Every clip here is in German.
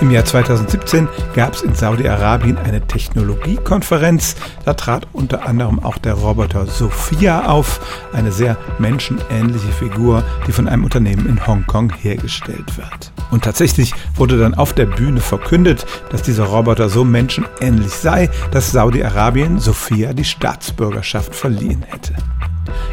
Im Jahr 2017 gab es in Saudi-Arabien eine Technologiekonferenz. Da trat unter anderem auch der Roboter Sophia auf, eine sehr menschenähnliche Figur, die von einem Unternehmen in Hongkong hergestellt wird. Und tatsächlich wurde dann auf der Bühne verkündet, dass dieser Roboter so menschenähnlich sei, dass Saudi-Arabien Sophia die Staatsbürgerschaft verliehen hätte.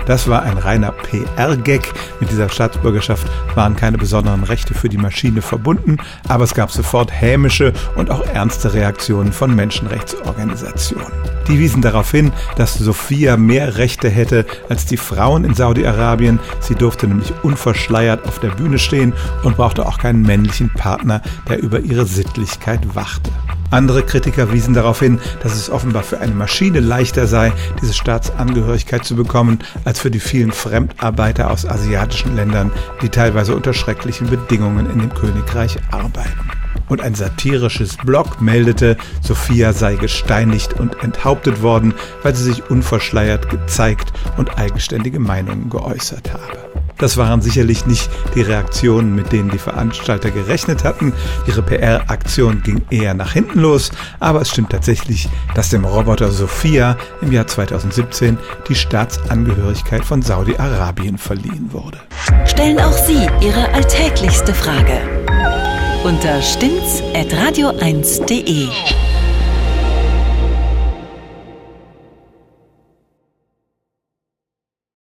Das war ein reiner PR-Gag. Mit dieser Staatsbürgerschaft waren keine besonderen Rechte für die Maschine verbunden, aber es gab sofort hämische und auch ernste Reaktionen von Menschenrechtsorganisationen. Die wiesen darauf hin, dass Sophia mehr Rechte hätte als die Frauen in Saudi-Arabien. Sie durfte nämlich unverschleiert auf der Bühne stehen und brauchte auch keinen männlichen Partner, der über ihre Sittlichkeit wachte. Andere Kritiker wiesen darauf hin, dass es offenbar für eine Maschine leichter sei, diese Staatsangehörigkeit zu bekommen, als für die vielen Fremdarbeiter aus asiatischen Ländern, die teilweise unter schrecklichen Bedingungen in dem Königreich arbeiten. Und ein satirisches Blog meldete, Sophia sei gesteinigt und enthauptet worden, weil sie sich unverschleiert gezeigt und eigenständige Meinungen geäußert habe. Das waren sicherlich nicht die Reaktionen, mit denen die Veranstalter gerechnet hatten. Ihre PR-Aktion ging eher nach hinten los, aber es stimmt tatsächlich, dass dem Roboter Sophia im Jahr 2017 die Staatsangehörigkeit von Saudi-Arabien verliehen wurde. Stellen auch Sie Ihre alltäglichste Frage unter stimmt's at radio1.de.